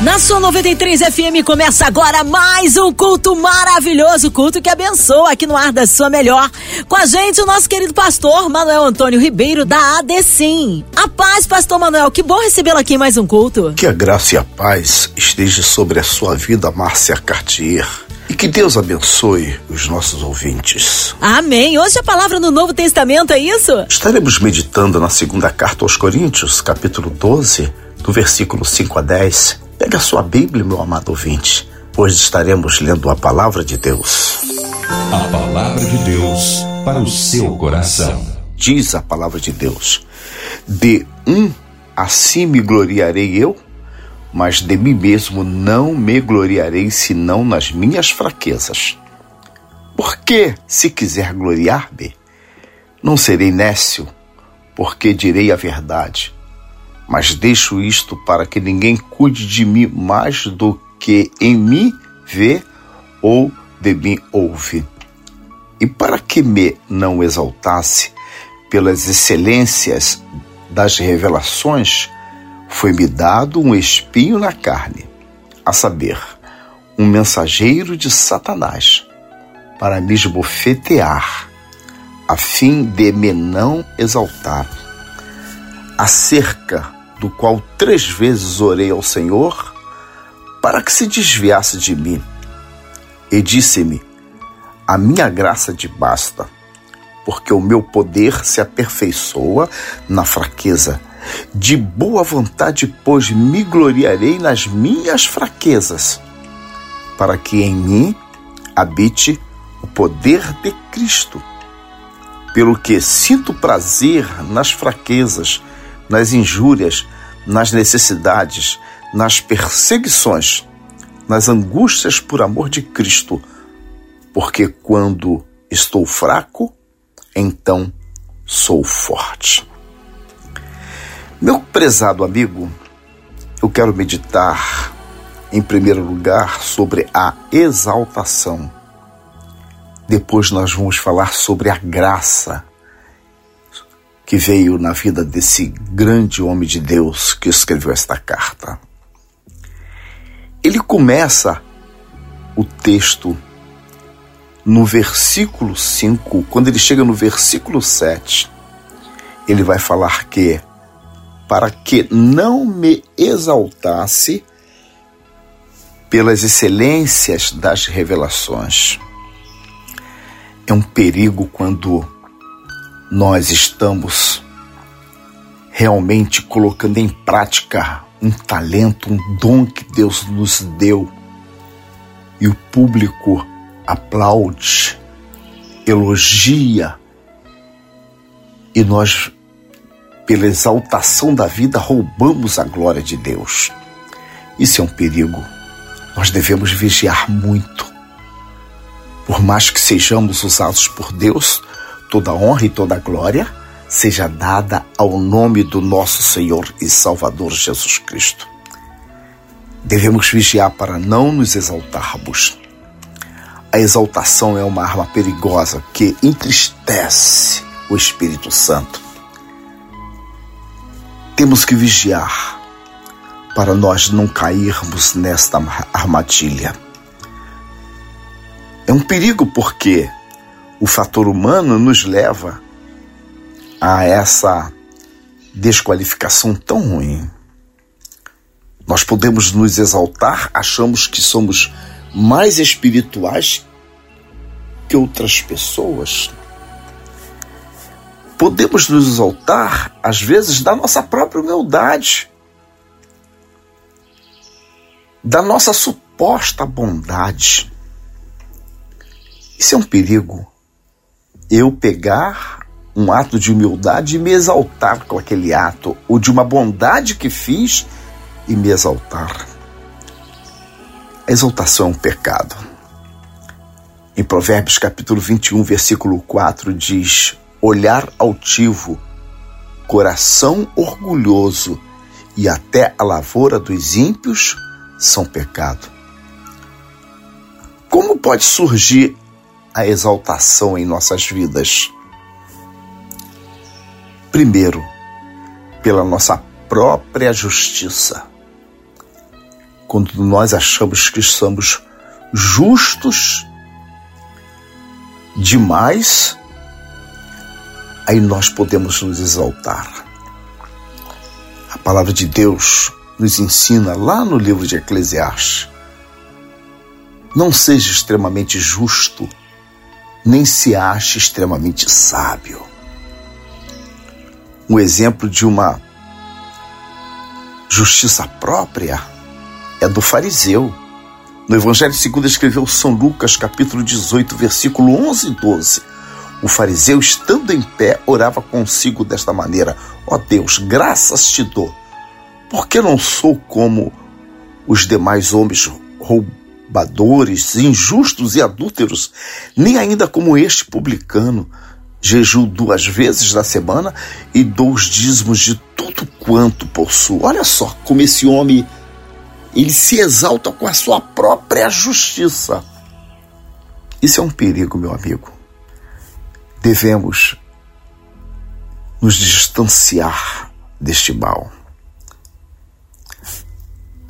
Na sua 93 FM começa agora mais um culto maravilhoso, culto que abençoa aqui no ar da sua melhor. Com a gente o nosso querido pastor Manuel Antônio Ribeiro da ADCIM. A paz, pastor Manuel, que bom recebê-lo aqui em mais um culto. Que a graça e a paz esteja sobre a sua vida, Márcia Cartier. E que Deus abençoe os nossos ouvintes. Amém. Hoje a palavra no Novo Testamento é isso? Estaremos meditando na segunda carta aos Coríntios, capítulo 12, do versículo 5 a 10 Pega a sua Bíblia, meu amado ouvinte, pois estaremos lendo a palavra de Deus. A palavra de Deus para o seu coração. Diz a palavra de Deus: De um assim me gloriarei eu, mas de mim mesmo não me gloriarei senão nas minhas fraquezas. Porque, se quiser gloriar-me, não serei nécio, porque direi a verdade mas deixo isto para que ninguém cuide de mim mais do que em mim vê ou de mim ouve. E para que me não exaltasse pelas excelências das revelações, foi-me dado um espinho na carne, a saber, um mensageiro de Satanás, para me esbofetear, a fim de me não exaltar. Acerca do qual três vezes orei ao Senhor para que se desviasse de mim. E disse-me: A minha graça te basta, porque o meu poder se aperfeiçoa na fraqueza. De boa vontade, pois, me gloriarei nas minhas fraquezas, para que em mim habite o poder de Cristo. Pelo que sinto prazer nas fraquezas, nas injúrias, nas necessidades, nas perseguições, nas angústias por amor de Cristo, porque quando estou fraco, então sou forte. Meu prezado amigo, eu quero meditar, em primeiro lugar, sobre a exaltação. Depois nós vamos falar sobre a graça que veio na vida desse grande homem de Deus que escreveu esta carta. Ele começa o texto no versículo 5, quando ele chega no versículo 7, ele vai falar que para que não me exaltasse pelas excelências das revelações. É um perigo quando nós estamos realmente colocando em prática um talento, um dom que Deus nos deu e o público aplaude, elogia e nós, pela exaltação da vida, roubamos a glória de Deus. Isso é um perigo. Nós devemos vigiar muito. Por mais que sejamos usados por Deus, toda honra e toda glória seja dada ao nome do nosso Senhor e Salvador Jesus Cristo. Devemos vigiar para não nos exaltarmos. A exaltação é uma arma perigosa que entristece o Espírito Santo. Temos que vigiar para nós não cairmos nesta armadilha. É um perigo porque o fator humano nos leva a essa desqualificação tão ruim. Nós podemos nos exaltar, achamos que somos mais espirituais que outras pessoas. Podemos nos exaltar, às vezes, da nossa própria humildade, da nossa suposta bondade. Isso é um perigo eu pegar um ato de humildade e me exaltar com aquele ato, ou de uma bondade que fiz e me exaltar. A exaltação é um pecado. Em Provérbios capítulo 21, versículo 4 diz: Olhar altivo, coração orgulhoso e até a lavoura dos ímpios são pecado. Como pode surgir a exaltação em nossas vidas? Primeiro, pela nossa própria justiça. Quando nós achamos que somos justos demais, aí nós podemos nos exaltar. A palavra de Deus nos ensina lá no livro de Eclesiastes: não seja extremamente justo, nem se ache extremamente sábio. Um exemplo de uma justiça própria é do fariseu. No Evangelho segundo escreveu São Lucas, capítulo 18, versículo 11 e 12. O fariseu, estando em pé, orava consigo desta maneira: Ó oh Deus, graças te dou, porque não sou como os demais homens roubadores, injustos e adúlteros, nem ainda como este publicano. Jejuo duas vezes na semana e dou os dízimos de tudo quanto possuo. Olha só como esse homem ele se exalta com a sua própria justiça. Isso é um perigo, meu amigo. Devemos nos distanciar deste mal.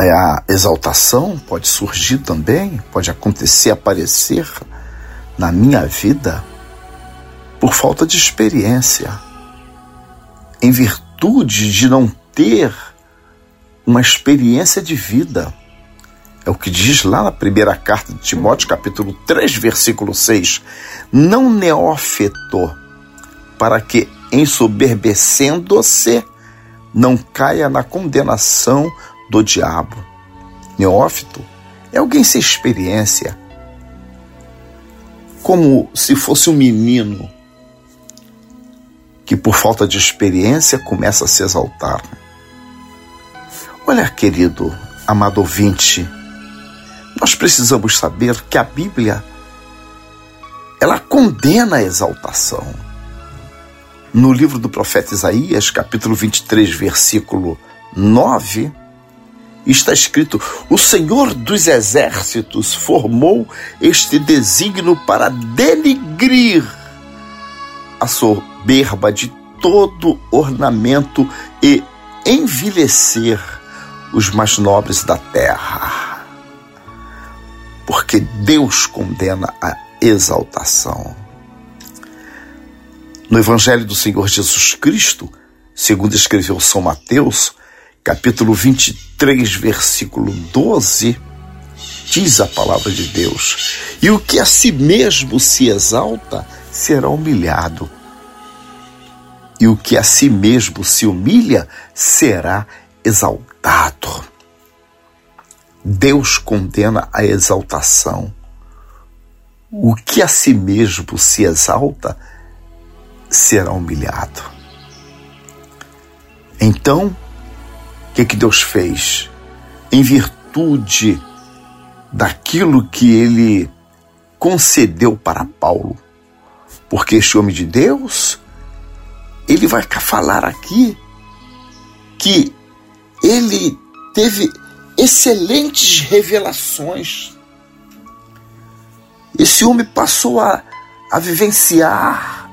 A exaltação pode surgir também, pode acontecer, aparecer na minha vida por falta de experiência, em virtude de não ter uma experiência de vida. É o que diz lá na primeira carta de Timóteo, capítulo 3, versículo 6. Não neófito, para que, ensoberbecendo-se, não caia na condenação do diabo. Neófito é alguém sem experiência, como se fosse um menino que, por falta de experiência, começa a se exaltar. Olha, querido, amado ouvinte, nós precisamos saber que a Bíblia ela condena a exaltação. No livro do profeta Isaías, capítulo 23, versículo 9, está escrito: O Senhor dos exércitos formou este desígnio para denigrir a soberba de todo ornamento e envelhecer os mais nobres da terra. Porque Deus condena a exaltação. No Evangelho do Senhor Jesus Cristo, segundo escreveu São Mateus, capítulo 23, versículo 12, diz a palavra de Deus: E o que a si mesmo se exalta será humilhado, e o que a si mesmo se humilha será exaltado. Deus condena a exaltação. O que a si mesmo se exalta será humilhado. Então, que, que Deus fez? Em virtude daquilo que ele concedeu para Paulo, porque este homem de Deus, ele vai falar aqui que ele teve excelentes revelações. Esse homem passou a, a vivenciar,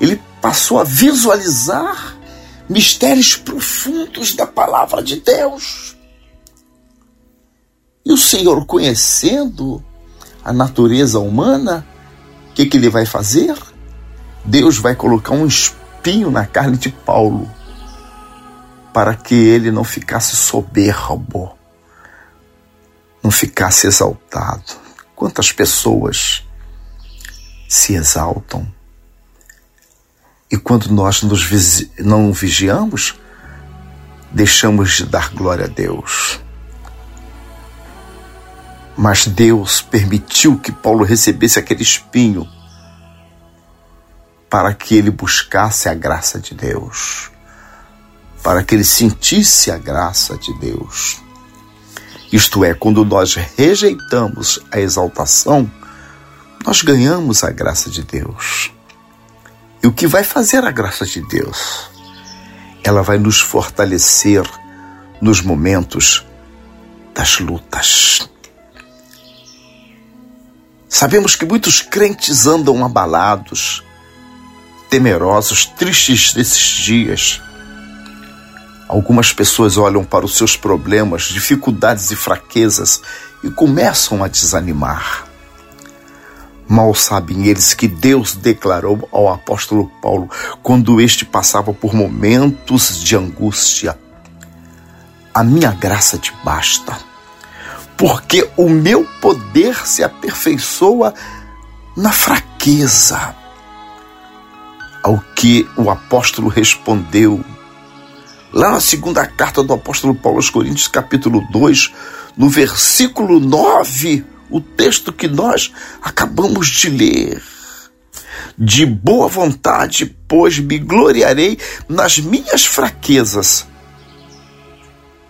ele passou a visualizar mistérios profundos da palavra de Deus. E o Senhor, conhecendo a natureza humana, o que, que ele vai fazer? Deus vai colocar um espinho na carne de Paulo para que ele não ficasse soberbo, não ficasse exaltado. Quantas pessoas se exaltam e quando nós nos não vigiamos, deixamos de dar glória a Deus. Mas Deus permitiu que Paulo recebesse aquele espinho para que ele buscasse a graça de Deus para que ele sentisse a graça de Deus. Isto é, quando nós rejeitamos a exaltação, nós ganhamos a graça de Deus. E o que vai fazer a graça de Deus? Ela vai nos fortalecer nos momentos das lutas. Sabemos que muitos crentes andam abalados, temerosos, tristes nesses dias. Algumas pessoas olham para os seus problemas, dificuldades e fraquezas e começam a desanimar. Mal sabem eles que Deus declarou ao apóstolo Paulo quando este passava por momentos de angústia: A minha graça te basta, porque o meu poder se aperfeiçoa na fraqueza. Ao que o apóstolo respondeu, lá na segunda carta do apóstolo Paulo aos Coríntios, capítulo 2, no versículo 9, o texto que nós acabamos de ler. De boa vontade, pois me gloriarei nas minhas fraquezas,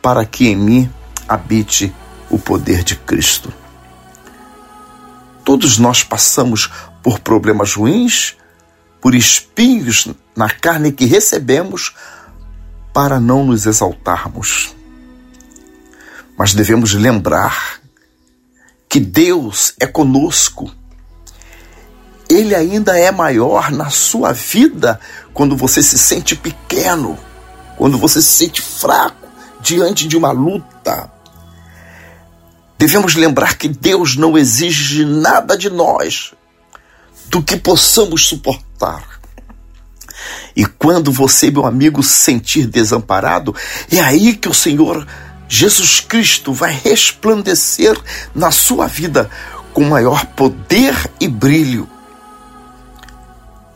para que em mim habite o poder de Cristo. Todos nós passamos por problemas ruins, por espinhos na carne que recebemos para não nos exaltarmos. Mas devemos lembrar que Deus é conosco. Ele ainda é maior na sua vida quando você se sente pequeno, quando você se sente fraco diante de uma luta. Devemos lembrar que Deus não exige nada de nós do que possamos suportar. E quando você, meu amigo, se sentir desamparado, é aí que o Senhor Jesus Cristo vai resplandecer na sua vida com maior poder e brilho.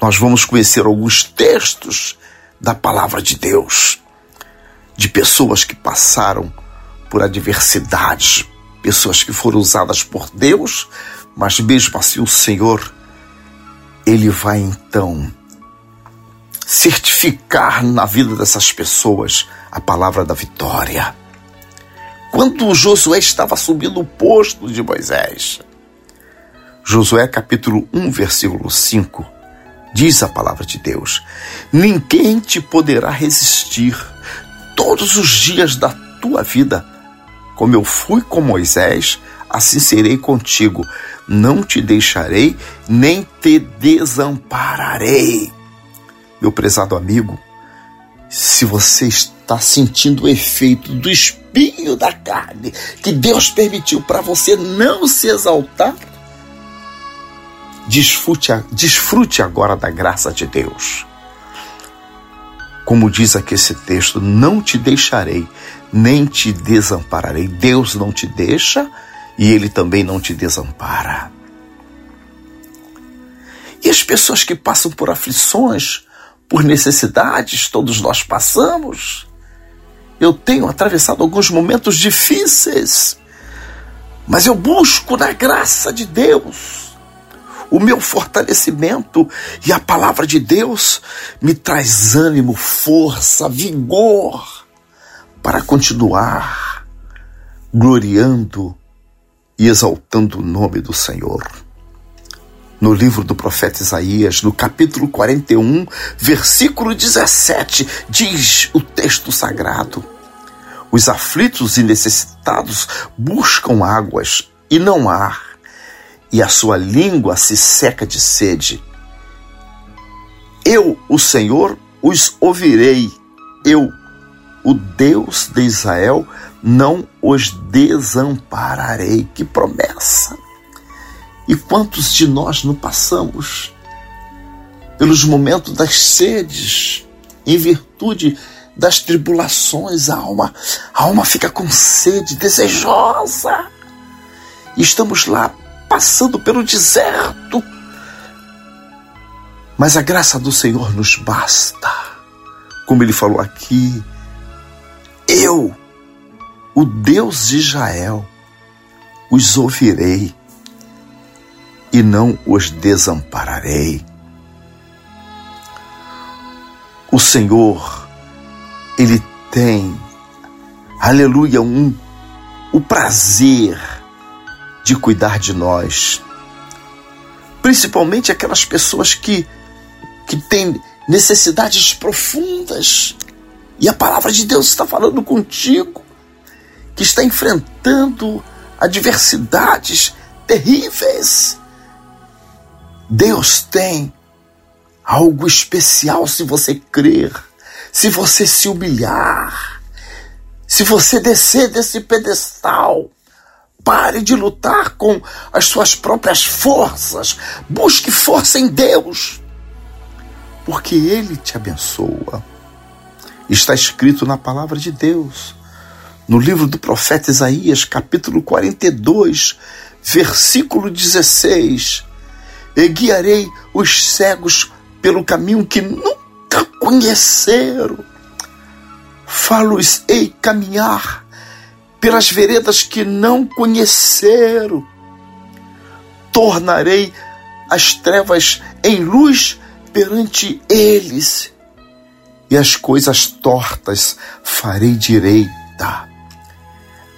Nós vamos conhecer alguns textos da palavra de Deus, de pessoas que passaram por adversidades, pessoas que foram usadas por Deus, mas mesmo assim o Senhor, Ele vai então certificar na vida dessas pessoas a palavra da vitória quando Josué estava subindo o posto de Moisés. Josué capítulo 1, versículo 5, diz a palavra de Deus: Ninguém te poderá resistir todos os dias da tua vida. Como eu fui com Moisés, assim serei contigo. Não te deixarei, nem te desampararei. Meu prezado amigo, se você está sentindo o efeito do espinho da carne que Deus permitiu para você não se exaltar, desfrute, desfrute agora da graça de Deus. Como diz aqui esse texto, não te deixarei, nem te desampararei. Deus não te deixa e Ele também não te desampara. E as pessoas que passam por aflições, por necessidades, todos nós passamos. Eu tenho atravessado alguns momentos difíceis, mas eu busco na graça de Deus o meu fortalecimento e a palavra de Deus me traz ânimo, força, vigor para continuar gloriando e exaltando o nome do Senhor no livro do profeta Isaías, no capítulo 41, versículo 17, diz o texto sagrado: Os aflitos e necessitados buscam águas e não há, e a sua língua se seca de sede. Eu, o Senhor, os ouvirei. Eu, o Deus de Israel, não os desampararei. Que promessa! E quantos de nós não passamos pelos momentos das sedes, em virtude das tribulações, a alma, a alma fica com sede, desejosa. E estamos lá passando pelo deserto. Mas a graça do Senhor nos basta. Como ele falou aqui, eu, o Deus de Israel, os ouvirei e não os desampararei. O Senhor, Ele tem, aleluia, um, o prazer de cuidar de nós, principalmente aquelas pessoas que, que têm necessidades profundas. E a palavra de Deus está falando contigo, que está enfrentando adversidades terríveis Deus tem algo especial se você crer, se você se humilhar, se você descer desse pedestal. Pare de lutar com as suas próprias forças. Busque força em Deus, porque Ele te abençoa. Está escrito na palavra de Deus, no livro do profeta Isaías, capítulo 42, versículo 16: E guiarei os cegos pelo caminho que nunca conheceram. Falo-os-ei caminhar pelas veredas que não conheceram. Tornarei as trevas em luz perante eles, e as coisas tortas farei direita.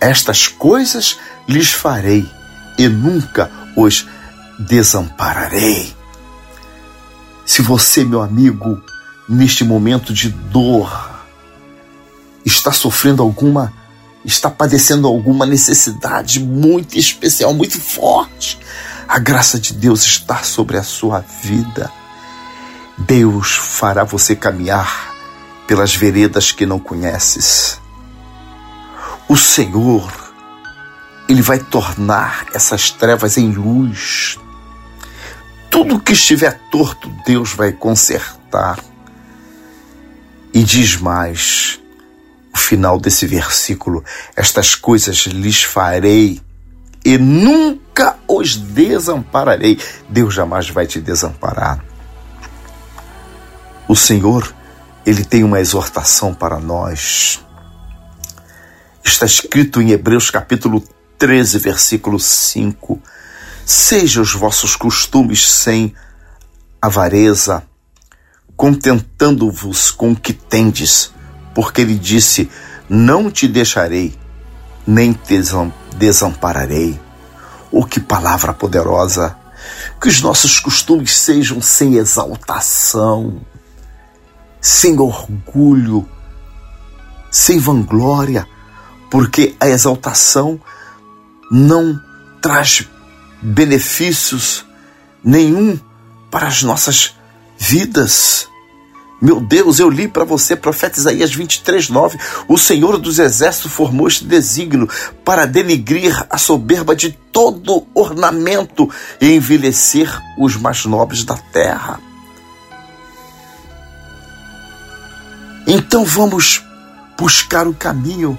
Estas coisas lhes farei, e nunca os desampararei. Se você, meu amigo, neste momento de dor, está sofrendo alguma, está padecendo alguma necessidade muito especial, muito forte, a graça de Deus está sobre a sua vida. Deus fará você caminhar pelas veredas que não conheces. O Senhor, Ele vai tornar essas trevas em luz. Tudo que estiver torto, Deus vai consertar. E diz mais, o final desse versículo: Estas coisas lhes farei e nunca os desampararei. Deus jamais vai te desamparar. O Senhor, ele tem uma exortação para nós. Está escrito em Hebreus capítulo 13, versículo 5 Seja os vossos costumes sem avareza, contentando-vos com o que tendes, porque ele disse: Não te deixarei, nem te desampararei. Oh, que palavra poderosa! Que os nossos costumes sejam sem exaltação, sem orgulho, sem vanglória, porque a exaltação não traz benefícios nenhum para as nossas vidas. Meu Deus, eu li para você, profeta Isaías 23, 9. O Senhor dos Exércitos formou este desígnio para denigrir a soberba de todo ornamento e envelhecer os mais nobres da terra. Então vamos buscar o caminho,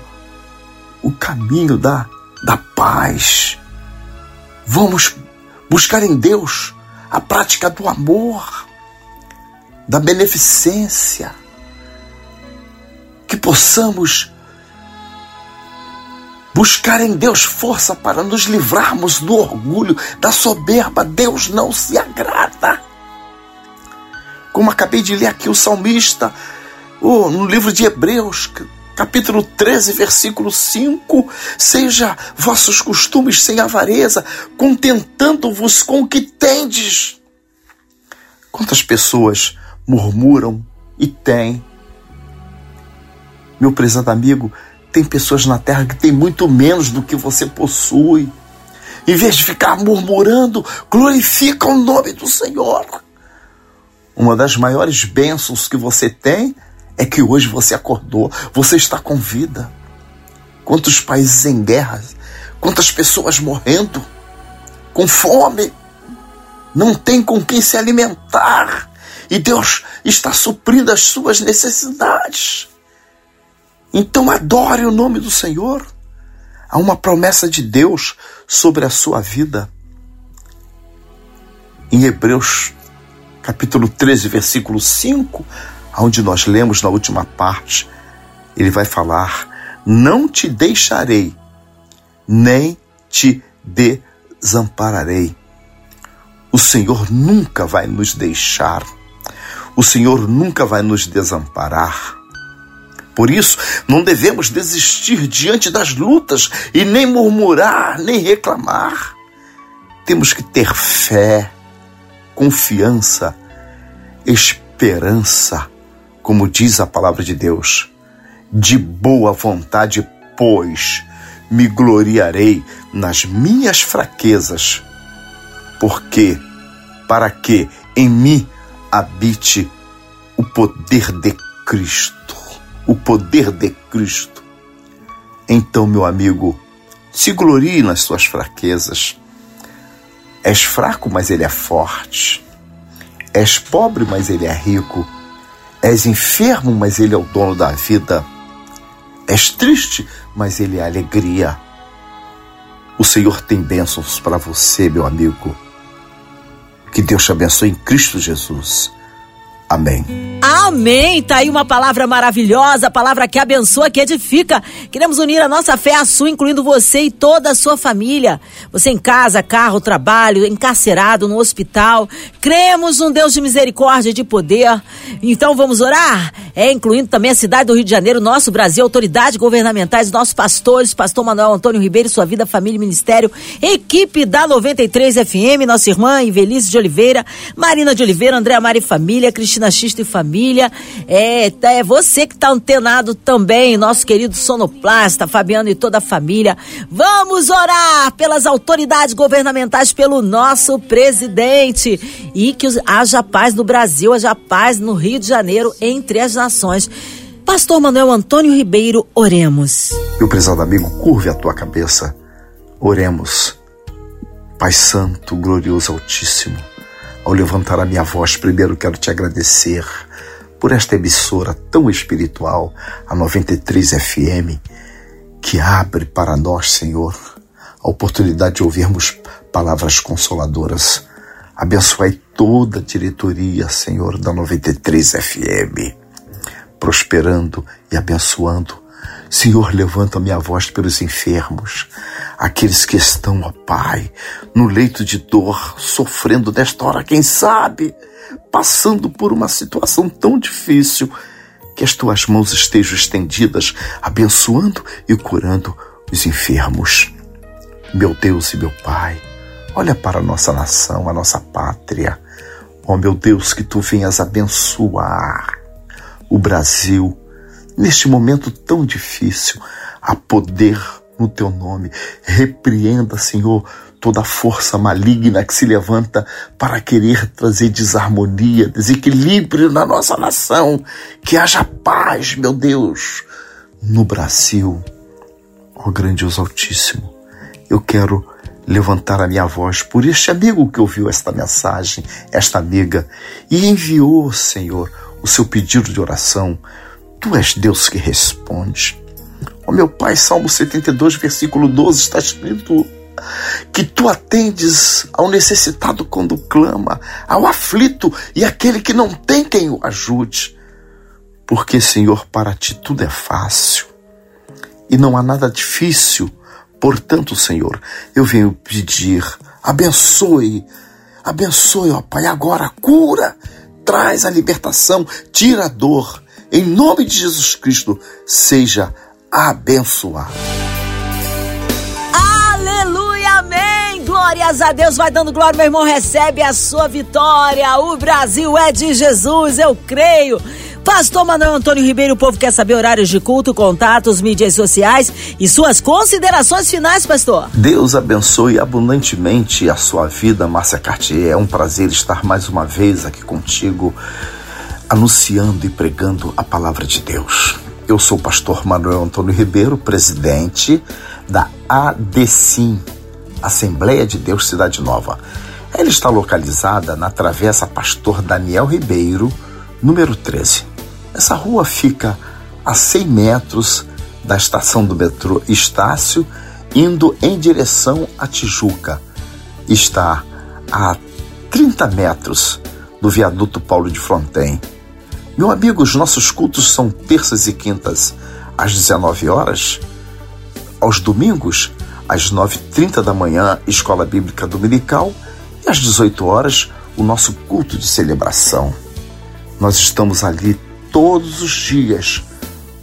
o caminho da, da paz, Vamos buscar em Deus a prática do amor, da beneficência, que possamos buscar em Deus força para nos livrarmos do orgulho, da soberba. Deus não se agrada. Como acabei de ler aqui o salmista, oh, no livro de Hebreus, capítulo 13, versículo 5: Seja vossos costumes sem avareza, contentando-vos com o que tendes. Quantas pessoas murmuram e têm? Meu prezado amigo, tem pessoas na terra que têm muito menos do que você possui. Em vez de ficar murmurando, glorifica o nome do Senhor. Uma das maiores bênçãos que você tem é que hoje você acordou, você está com vida. Quantos países em guerra, quantas pessoas morrendo, com fome, não tem com quem se alimentar, e Deus está suprindo as suas necessidades. Então adore o nome do Senhor. Há uma promessa de Deus sobre a sua vida. Em Hebreus capítulo 13, versículo 5, onde nós lemos na última parte, ele vai falar: Não te deixarei, nem te desampararei. O Senhor nunca vai nos deixar, o Senhor nunca vai nos desamparar. Por isso, não devemos desistir diante das lutas e nem murmurar, nem reclamar. Temos que ter fé, confiança, esperança como diz a palavra de Deus, de boa vontade, pois me gloriarei nas minhas fraquezas, porque para que em mim habite o poder de Cristo. O poder de Cristo. Então, meu amigo, se glorie nas suas fraquezas. És fraco, mas ele é forte. És pobre, mas ele é rico. És enfermo, mas ele é o dono da vida. És triste, mas ele é alegria. O Senhor tem bênçãos para você, meu amigo. Que Deus te abençoe em Cristo Jesus. Amém. Amém. Tá aí uma palavra maravilhosa, palavra que abençoa, que edifica. Queremos unir a nossa fé à sua, incluindo você e toda a sua família. Você em casa, carro, trabalho, encarcerado, no hospital. Cremos num Deus de misericórdia e de poder. Então vamos orar? É, incluindo também a cidade do Rio de Janeiro, nosso Brasil, autoridades governamentais, nossos pastores, pastor Manuel Antônio Ribeiro, sua vida, família e ministério, equipe da 93 FM, nossa irmã Invelice de Oliveira, Marina de Oliveira, Andréa Mari Família, Cristina Cristina Xista e família. É, é você que está antenado também, nosso querido sonoplasta, Fabiano e toda a família. Vamos orar pelas autoridades governamentais, pelo nosso presidente. E que haja paz no Brasil, haja paz no Rio de Janeiro, entre as nações. Pastor Manuel Antônio Ribeiro, oremos. Meu prezado amigo, curve a tua cabeça. Oremos. Pai Santo, glorioso Altíssimo. Ao levantar a minha voz, primeiro quero te agradecer por esta emissora tão espiritual, a 93 FM, que abre para nós, Senhor, a oportunidade de ouvirmos palavras consoladoras. Abençoai toda a diretoria, Senhor, da 93 FM, prosperando e abençoando Senhor, levanta minha voz pelos enfermos, aqueles que estão, ó Pai, no leito de dor, sofrendo nesta hora, quem sabe, passando por uma situação tão difícil, que as tuas mãos estejam estendidas, abençoando e curando os enfermos. Meu Deus e meu Pai, olha para a nossa nação, a nossa pátria. Ó oh, meu Deus, que tu venhas abençoar o Brasil, neste momento tão difícil, há poder no teu nome. Repreenda, Senhor, toda força maligna que se levanta para querer trazer desarmonia, desequilíbrio na nossa nação. Que haja paz, meu Deus, no Brasil. Ó oh, grandioso Altíssimo, eu quero levantar a minha voz por este amigo que ouviu esta mensagem, esta amiga, e enviou, Senhor, o seu pedido de oração Tu és Deus que responde. Ó meu Pai, Salmo 72, versículo 12 está escrito que tu atendes ao necessitado quando clama, ao aflito e aquele que não tem quem o ajude. Porque, Senhor, para ti tudo é fácil e não há nada difícil. Portanto, Senhor, eu venho pedir, abençoe, abençoe, ó Pai, agora cura, traz a libertação, tira a dor em nome de Jesus Cristo, seja abençoado. Aleluia, amém. Glórias a Deus, vai dando glória, meu irmão, recebe a sua vitória. O Brasil é de Jesus, eu creio. Pastor Manuel Antônio Ribeiro, o povo quer saber horários de culto, contatos, mídias sociais e suas considerações finais, pastor. Deus abençoe abundantemente a sua vida, Márcia Cartier. É um prazer estar mais uma vez aqui contigo anunciando e pregando a palavra de Deus. Eu sou o pastor Manuel Antônio Ribeiro, presidente da ADCIM, Assembleia de Deus Cidade Nova. Ela está localizada na Travessa Pastor Daniel Ribeiro, número 13. Essa rua fica a 100 metros da estação do metrô Estácio, indo em direção a Tijuca. Está a 30 metros do viaduto Paulo de Fronten. Meu amigo, os nossos cultos são terças e quintas às 19 horas, aos domingos às 9h30 da manhã, Escola Bíblica Dominical, e às 18 horas, o nosso culto de celebração. Nós estamos ali todos os dias,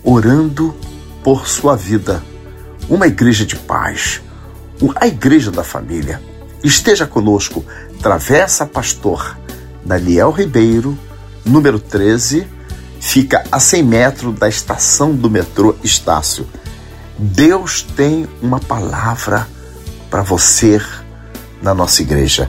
orando por sua vida. Uma igreja de paz, a igreja da família. Esteja conosco, Travessa Pastor Daniel Ribeiro, número 13, fica a 100 metros da estação do metrô Estácio. Deus tem uma palavra para você na nossa igreja.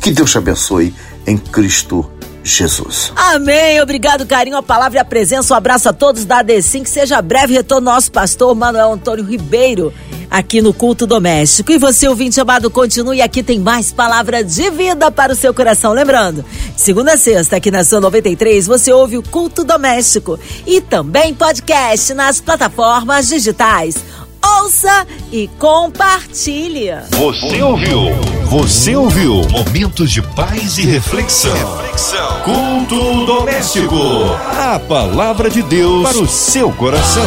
Que Deus te abençoe em Cristo Jesus. Amém. Obrigado, carinho, a palavra e a presença. Um abraço a todos da ADCIM. Que seja breve retorno nosso pastor Manuel Antônio Ribeiro aqui no Culto Doméstico. E você, ouvinte amado, continue aqui, tem mais palavra de vida para o seu coração. Lembrando, segunda a sexta, aqui na Sua 93, você ouve o Culto Doméstico e também podcast nas plataformas digitais. Ouça e compartilhe. Você ouviu? Você ouviu? Momentos de paz e reflexão. reflexão. Culto doméstico. A palavra de Deus para o seu coração.